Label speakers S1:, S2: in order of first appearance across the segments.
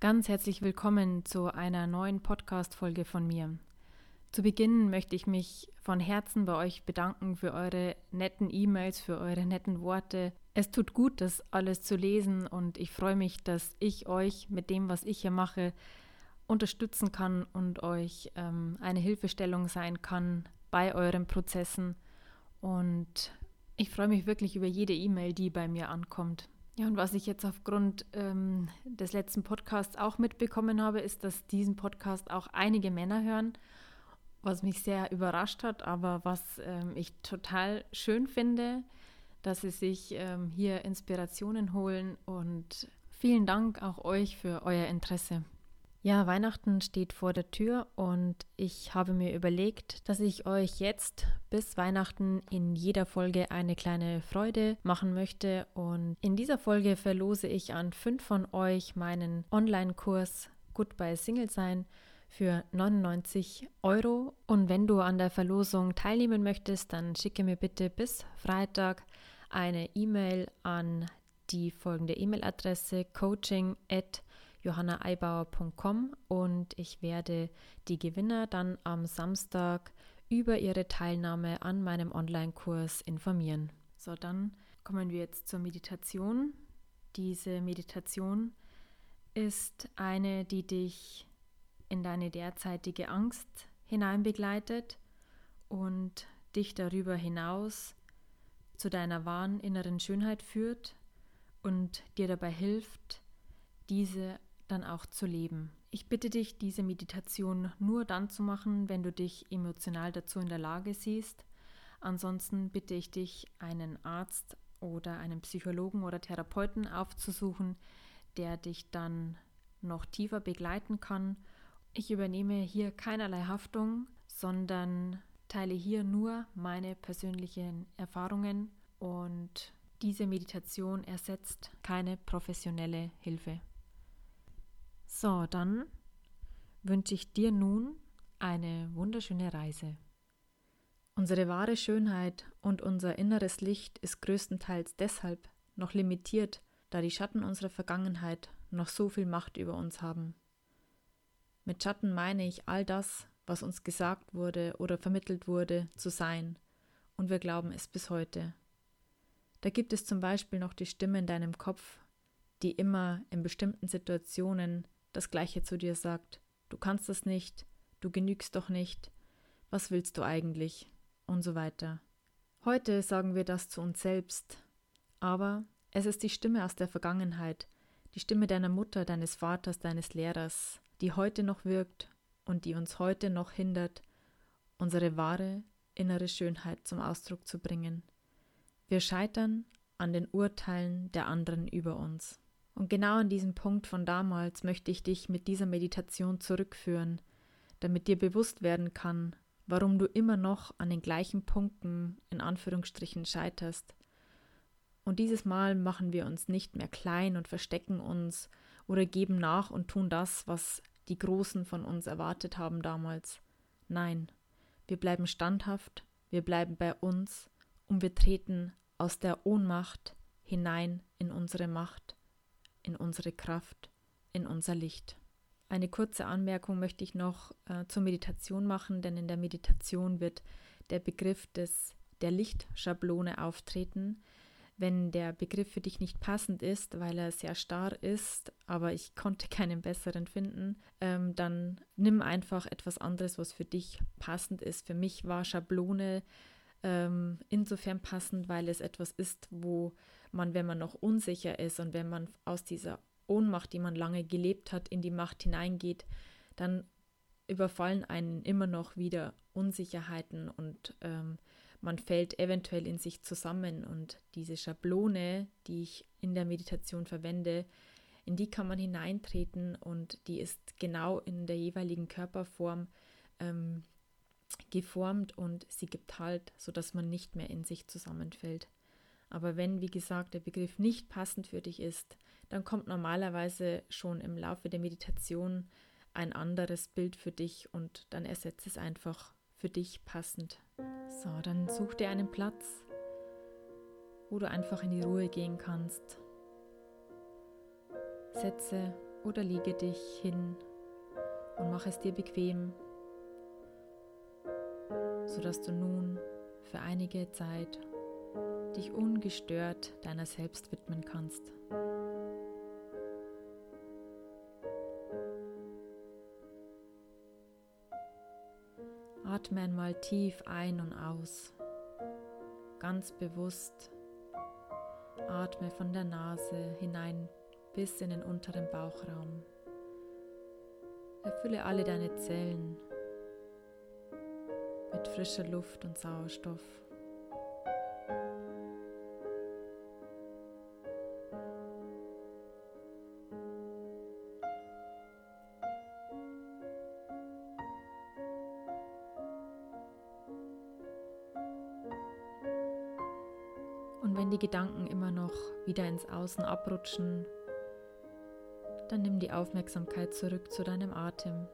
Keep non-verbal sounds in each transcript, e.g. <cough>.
S1: Ganz herzlich willkommen zu einer neuen Podcast-Folge von mir. Zu Beginn möchte ich mich von Herzen bei euch bedanken für eure netten E-Mails, für eure netten Worte. Es tut gut, das alles zu lesen und ich freue mich, dass ich euch mit dem, was ich hier mache, unterstützen kann und euch ähm, eine Hilfestellung sein kann bei euren Prozessen. Und ich freue mich wirklich über jede E-Mail, die bei mir ankommt. Ja, und was ich jetzt aufgrund ähm, des letzten Podcasts auch mitbekommen habe, ist, dass diesen Podcast auch einige Männer hören, was mich sehr überrascht hat, aber was ähm, ich total schön finde, dass sie sich ähm, hier Inspirationen holen und vielen Dank auch euch für euer Interesse. Ja, Weihnachten steht vor der Tür und ich habe mir überlegt, dass ich euch jetzt bis Weihnachten in jeder Folge eine kleine Freude machen möchte. Und in dieser Folge verlose ich an fünf von euch meinen Online-Kurs Goodbye Single Sein für 99 Euro. Und wenn du an der Verlosung teilnehmen möchtest, dann schicke mir bitte bis Freitag eine E-Mail an die folgende E-Mail-Adresse coaching@ johannaeibauer.com und ich werde die Gewinner dann am Samstag über ihre Teilnahme an meinem Online-Kurs informieren. So, dann kommen wir jetzt zur Meditation. Diese Meditation ist eine, die dich in deine derzeitige Angst hineinbegleitet und dich darüber hinaus zu deiner wahren inneren Schönheit führt und dir dabei hilft, diese dann auch zu leben. Ich bitte dich, diese Meditation nur dann zu machen, wenn du dich emotional dazu in der Lage siehst. Ansonsten bitte ich dich, einen Arzt oder einen Psychologen oder Therapeuten aufzusuchen, der dich dann noch tiefer begleiten kann. Ich übernehme hier keinerlei Haftung, sondern teile hier nur meine persönlichen Erfahrungen und diese Meditation ersetzt keine professionelle Hilfe. So, dann wünsche ich dir nun eine wunderschöne Reise. Unsere wahre Schönheit und unser inneres Licht ist größtenteils deshalb noch limitiert, da die Schatten unserer Vergangenheit noch so viel Macht über uns haben. Mit Schatten meine ich all das, was uns gesagt wurde oder vermittelt wurde, zu sein, und wir glauben es bis heute. Da gibt es zum Beispiel noch die Stimme in deinem Kopf, die immer in bestimmten Situationen das Gleiche zu dir sagt. Du kannst es nicht, du genügst doch nicht, was willst du eigentlich und so weiter. Heute sagen wir das zu uns selbst, aber es ist die Stimme aus der Vergangenheit, die Stimme deiner Mutter, deines Vaters, deines Lehrers, die heute noch wirkt und die uns heute noch hindert, unsere wahre innere Schönheit zum Ausdruck zu bringen. Wir scheitern an den Urteilen der anderen über uns. Und genau an diesem Punkt von damals möchte ich dich mit dieser Meditation zurückführen, damit dir bewusst werden kann, warum du immer noch an den gleichen Punkten in Anführungsstrichen scheiterst. Und dieses Mal machen wir uns nicht mehr klein und verstecken uns oder geben nach und tun das, was die Großen von uns erwartet haben damals. Nein, wir bleiben standhaft, wir bleiben bei uns und wir treten aus der Ohnmacht hinein in unsere Macht in unsere Kraft, in unser Licht. Eine kurze Anmerkung möchte ich noch äh, zur Meditation machen, denn in der Meditation wird der Begriff des, der Lichtschablone auftreten. Wenn der Begriff für dich nicht passend ist, weil er sehr starr ist, aber ich konnte <laughs> keinen besseren finden, ähm, dann nimm einfach etwas anderes, was für dich passend ist. Für mich war Schablone ähm, insofern passend, weil es etwas ist, wo man, wenn man noch unsicher ist und wenn man aus dieser Ohnmacht, die man lange gelebt hat, in die Macht hineingeht, dann überfallen einen immer noch wieder Unsicherheiten und ähm, man fällt eventuell in sich zusammen und diese Schablone, die ich in der Meditation verwende, in die kann man hineintreten und die ist genau in der jeweiligen Körperform ähm, geformt und sie gibt Halt, sodass man nicht mehr in sich zusammenfällt. Aber wenn, wie gesagt, der Begriff nicht passend für dich ist, dann kommt normalerweise schon im Laufe der Meditation ein anderes Bild für dich und dann ersetze es einfach für dich passend. So, dann such dir einen Platz, wo du einfach in die Ruhe gehen kannst. Setze oder lege dich hin und mach es dir bequem, sodass du nun für einige Zeit dich ungestört deiner selbst widmen kannst. Atme einmal tief ein und aus, ganz bewusst. Atme von der Nase hinein bis in den unteren Bauchraum. Erfülle alle deine Zellen mit frischer Luft und Sauerstoff. Gedanken immer noch wieder ins Außen abrutschen, dann nimm die Aufmerksamkeit zurück zu deinem Atem.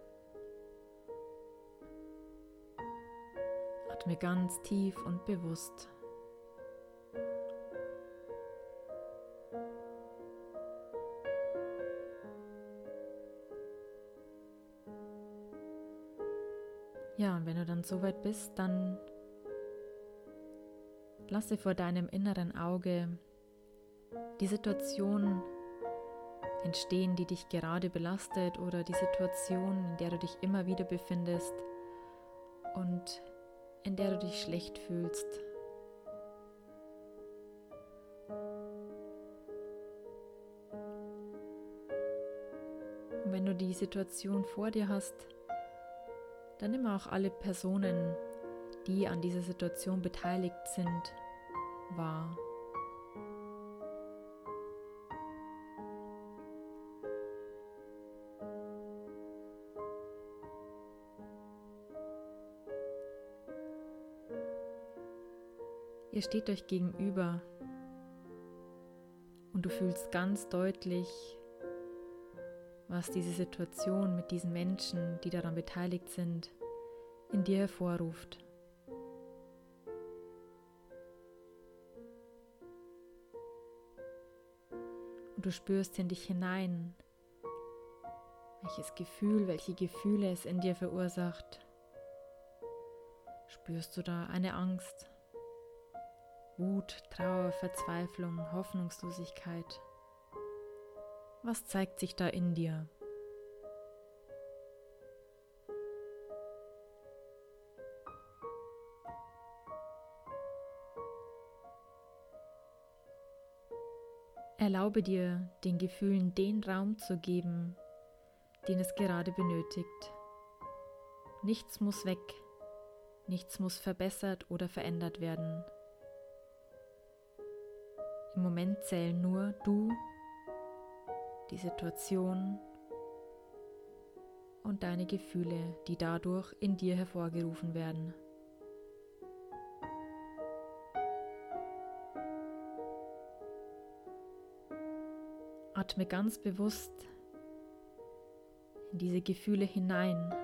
S1: Atme ganz tief und bewusst. Ja, und wenn du dann soweit bist, dann lasse vor deinem inneren Auge die Situation entstehen, die dich gerade belastet oder die Situation, in der du dich immer wieder befindest und in der du dich schlecht fühlst. Und wenn du die Situation vor dir hast, dann nimm auch alle Personen, die an dieser Situation beteiligt sind, wahr. Ihr steht euch gegenüber und du fühlst ganz deutlich, was diese Situation mit diesen Menschen, die daran beteiligt sind, in dir hervorruft. Und du spürst in dich hinein, welches Gefühl, welche Gefühle es in dir verursacht. Spürst du da eine Angst? Wut, Trauer, Verzweiflung, Hoffnungslosigkeit. Was zeigt sich da in dir? Erlaube dir, den Gefühlen den Raum zu geben, den es gerade benötigt. Nichts muss weg, nichts muss verbessert oder verändert werden. Im Moment zählen nur du, die Situation und deine Gefühle, die dadurch in dir hervorgerufen werden. Atme ganz bewusst in diese Gefühle hinein.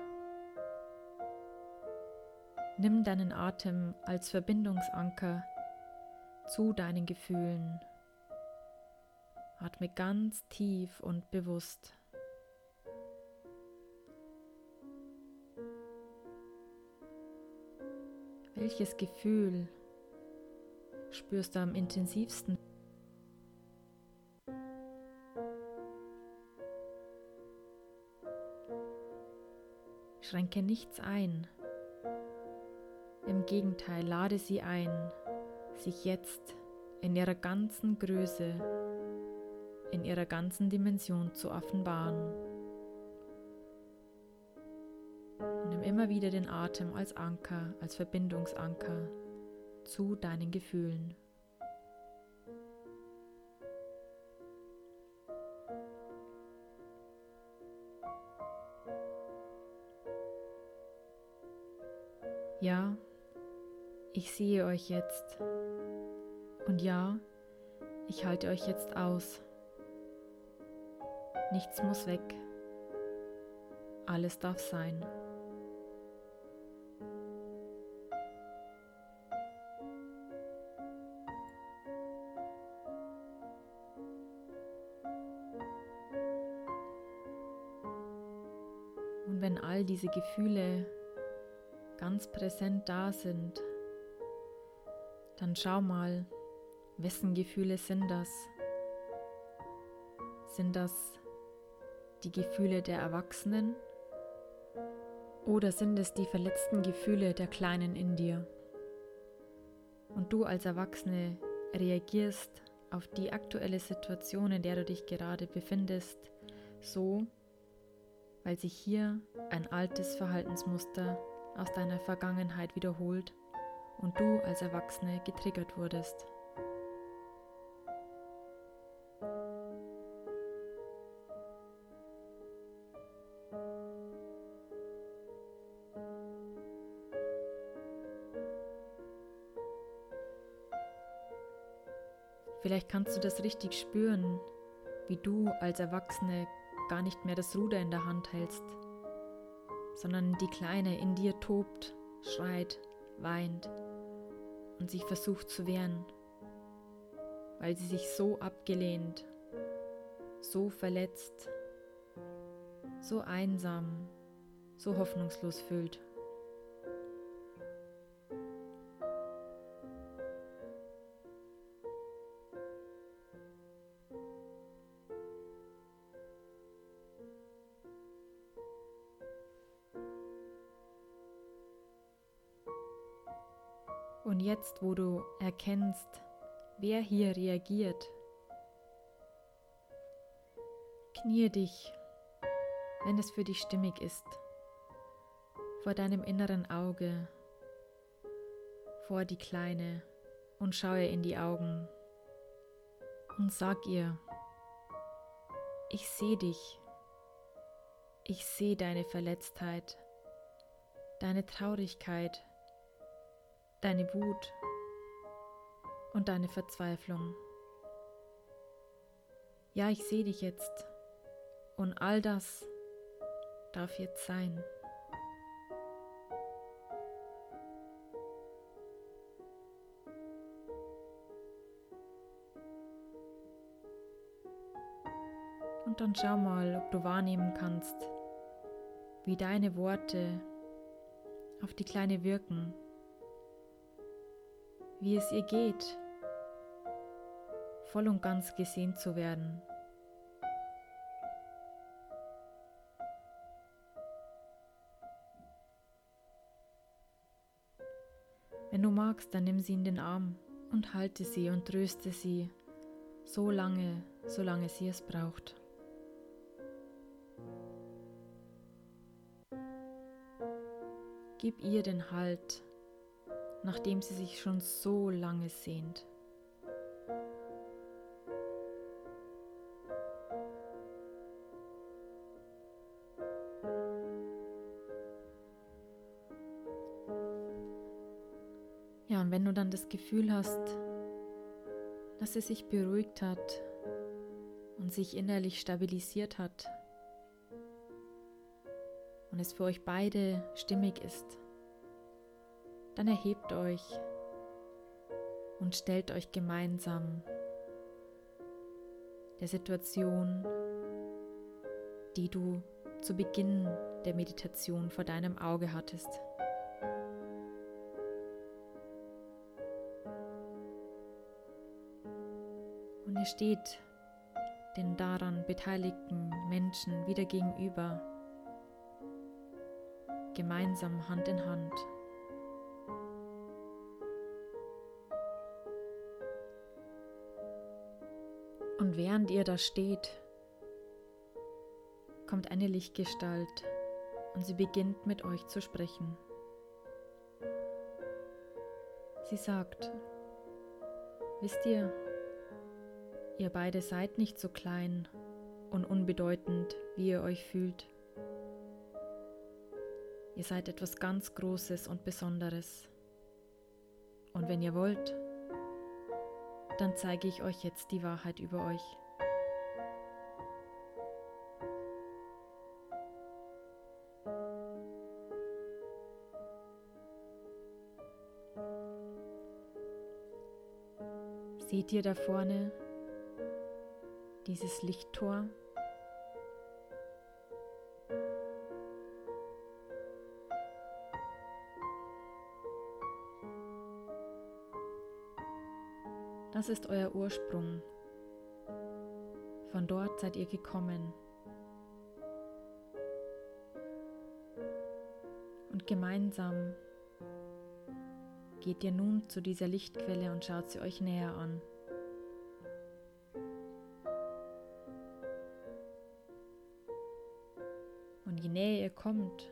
S1: Nimm deinen Atem als Verbindungsanker zu deinen Gefühlen. Atme ganz tief und bewusst. Welches Gefühl spürst du am intensivsten? Schränke nichts ein. Im Gegenteil, lade sie ein sich jetzt in ihrer ganzen Größe, in ihrer ganzen Dimension zu offenbaren. Und nimm immer wieder den Atem als Anker, als Verbindungsanker zu deinen Gefühlen. Ja, ich sehe euch jetzt. Und ja, ich halte euch jetzt aus. Nichts muss weg. Alles darf sein. Und wenn all diese Gefühle ganz präsent da sind, dann schau mal, wessen Gefühle sind das? Sind das die Gefühle der Erwachsenen oder sind es die verletzten Gefühle der Kleinen in dir? Und du als Erwachsene reagierst auf die aktuelle Situation, in der du dich gerade befindest, so, weil sich hier ein altes Verhaltensmuster aus deiner Vergangenheit wiederholt und du als Erwachsene getriggert wurdest. Vielleicht kannst du das richtig spüren, wie du als Erwachsene gar nicht mehr das Ruder in der Hand hältst, sondern die Kleine in dir tobt, schreit, weint und sich versucht zu wehren, weil sie sich so abgelehnt, so verletzt, so einsam, so hoffnungslos fühlt. Und jetzt, wo du erkennst, wer hier reagiert, knie dich, wenn es für dich stimmig ist, vor deinem inneren Auge, vor die Kleine und schaue in die Augen und sag ihr, ich sehe dich, ich sehe deine Verletztheit, deine Traurigkeit, deine Wut und deine Verzweiflung. Ja, ich sehe dich jetzt und all das darf jetzt sein. Und dann schau mal, ob du wahrnehmen kannst, wie deine Worte auf die Kleine wirken wie es ihr geht, voll und ganz gesehen zu werden. Wenn du magst, dann nimm sie in den Arm und halte sie und tröste sie so lange, solange sie es braucht. Gib ihr den Halt nachdem sie sich schon so lange sehnt. Ja, und wenn du dann das Gefühl hast, dass sie sich beruhigt hat und sich innerlich stabilisiert hat und es für euch beide stimmig ist, dann erhebt euch und stellt euch gemeinsam der Situation, die du zu Beginn der Meditation vor deinem Auge hattest. Und ihr steht den daran beteiligten Menschen wieder gegenüber, gemeinsam Hand in Hand. Und während ihr da steht, kommt eine Lichtgestalt und sie beginnt mit euch zu sprechen. Sie sagt, wisst ihr, ihr beide seid nicht so klein und unbedeutend, wie ihr euch fühlt. Ihr seid etwas ganz Großes und Besonderes. Und wenn ihr wollt, dann zeige ich euch jetzt die Wahrheit über euch. Seht ihr da vorne dieses Lichttor? Das ist euer Ursprung. Von dort seid ihr gekommen. Und gemeinsam geht ihr nun zu dieser Lichtquelle und schaut sie euch näher an. Und je näher ihr kommt,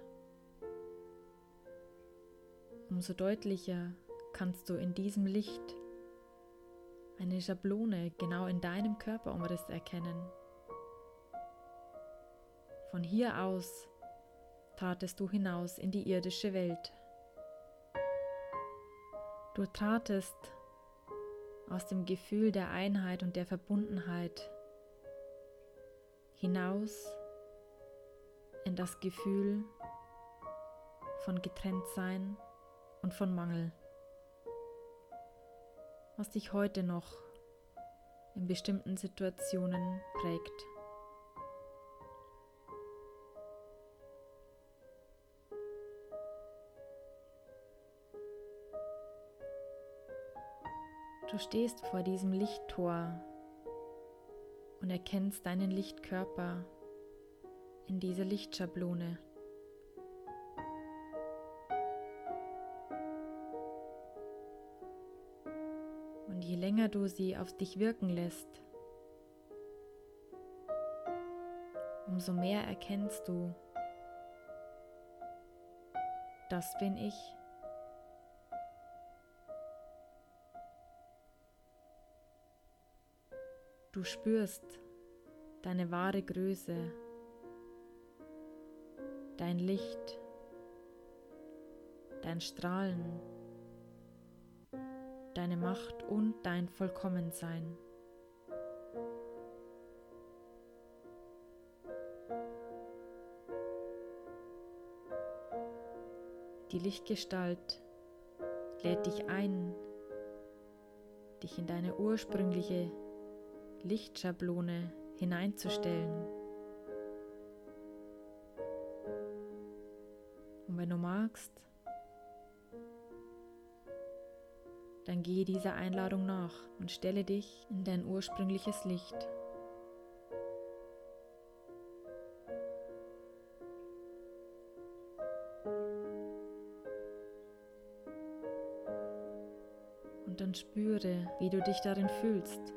S1: umso deutlicher kannst du in diesem Licht eine Schablone genau in deinem Körperumriss erkennen. Von hier aus tratest du hinaus in die irdische Welt. Du tratest aus dem Gefühl der Einheit und der Verbundenheit hinaus in das Gefühl von Getrenntsein und von Mangel, was dich heute noch in bestimmten Situationen prägt. Du stehst vor diesem Lichttor und erkennst deinen Lichtkörper in dieser Lichtschablone. Länger du sie auf dich wirken lässt, umso mehr erkennst du, das bin ich. Du spürst deine wahre Größe, dein Licht, dein Strahlen, deine Macht und dein Vollkommensein. Die Lichtgestalt lädt dich ein, dich in deine ursprüngliche Lichtschablone hineinzustellen. Und wenn du magst, dann gehe dieser Einladung nach und stelle dich in dein ursprüngliches Licht. Und dann spüre, wie du dich darin fühlst.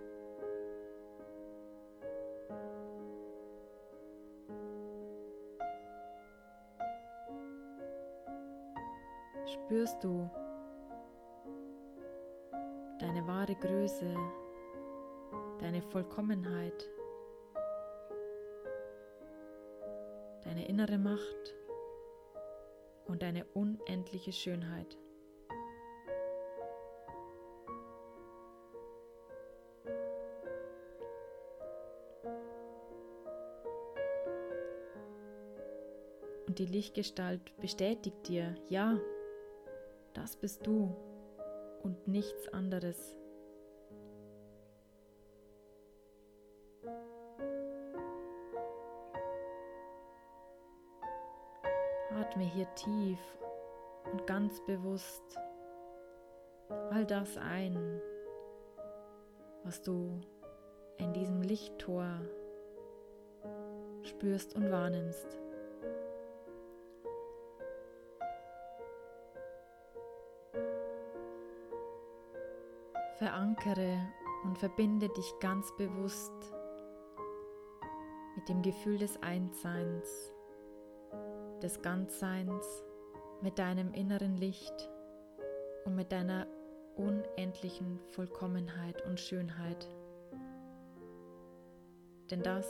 S1: Größe, deine Vollkommenheit, deine innere Macht und deine unendliche Schönheit. Und die Lichtgestalt bestätigt dir, ja, das bist du und nichts anderes. Atme hier tief und ganz bewusst all das ein, was du in diesem Lichttor spürst und wahrnimmst. Verankere und verbinde dich ganz bewusst mit dem Gefühl des Einsseins, des Ganzseins, mit deinem inneren Licht und mit deiner unendlichen Vollkommenheit und Schönheit. Denn das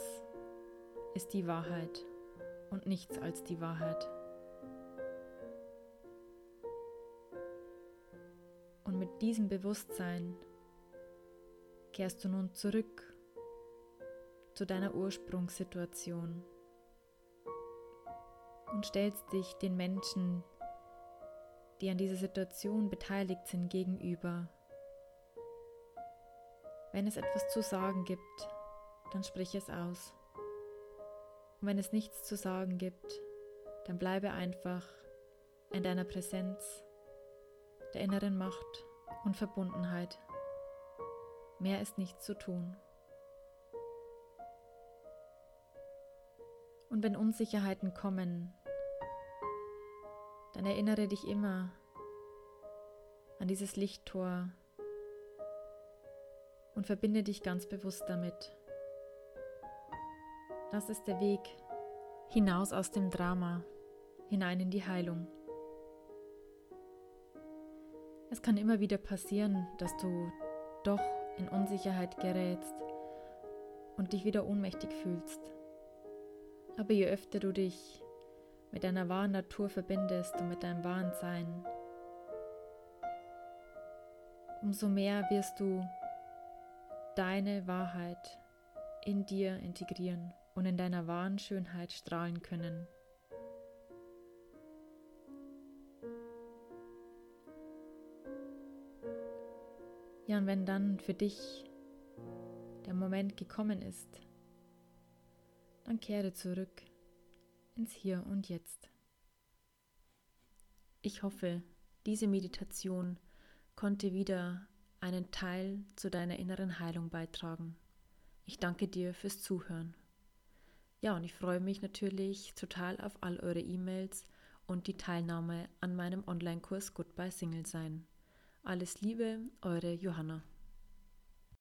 S1: ist die Wahrheit und nichts als die Wahrheit. Und mit diesem Bewusstsein kehrst du nun zurück zu deiner Ursprungssituation und stellst dich den Menschen, die an dieser Situation beteiligt sind, gegenüber. Wenn es etwas zu sagen gibt, dann sprich es aus. Und wenn es nichts zu sagen gibt, dann bleibe einfach in deiner Präsenz der inneren Macht und Verbundenheit Mehr ist nichts zu tun. Und wenn Unsicherheiten kommen, dann erinnere dich immer an dieses Lichttor und verbinde dich ganz bewusst damit. Das ist der Weg hinaus aus dem Drama, hinein in die Heilung. Es kann immer wieder passieren, dass du doch in Unsicherheit gerätst und dich wieder ohnmächtig fühlst. Aber je öfter du dich mit deiner wahren Natur verbindest und mit deinem wahren Sein, umso mehr wirst du deine Wahrheit in dir integrieren und in deiner wahren Schönheit strahlen können. Ja, und wenn dann für dich der Moment gekommen ist, dann kehre zurück ins Hier und Jetzt. Ich hoffe, diese Meditation konnte wieder einen Teil zu deiner inneren Heilung beitragen. Ich danke dir fürs Zuhören. Ja, und ich freue mich natürlich total auf all eure E-Mails und die Teilnahme an meinem Online-Kurs Goodbye Single Sein. Alles Liebe, eure Johanna.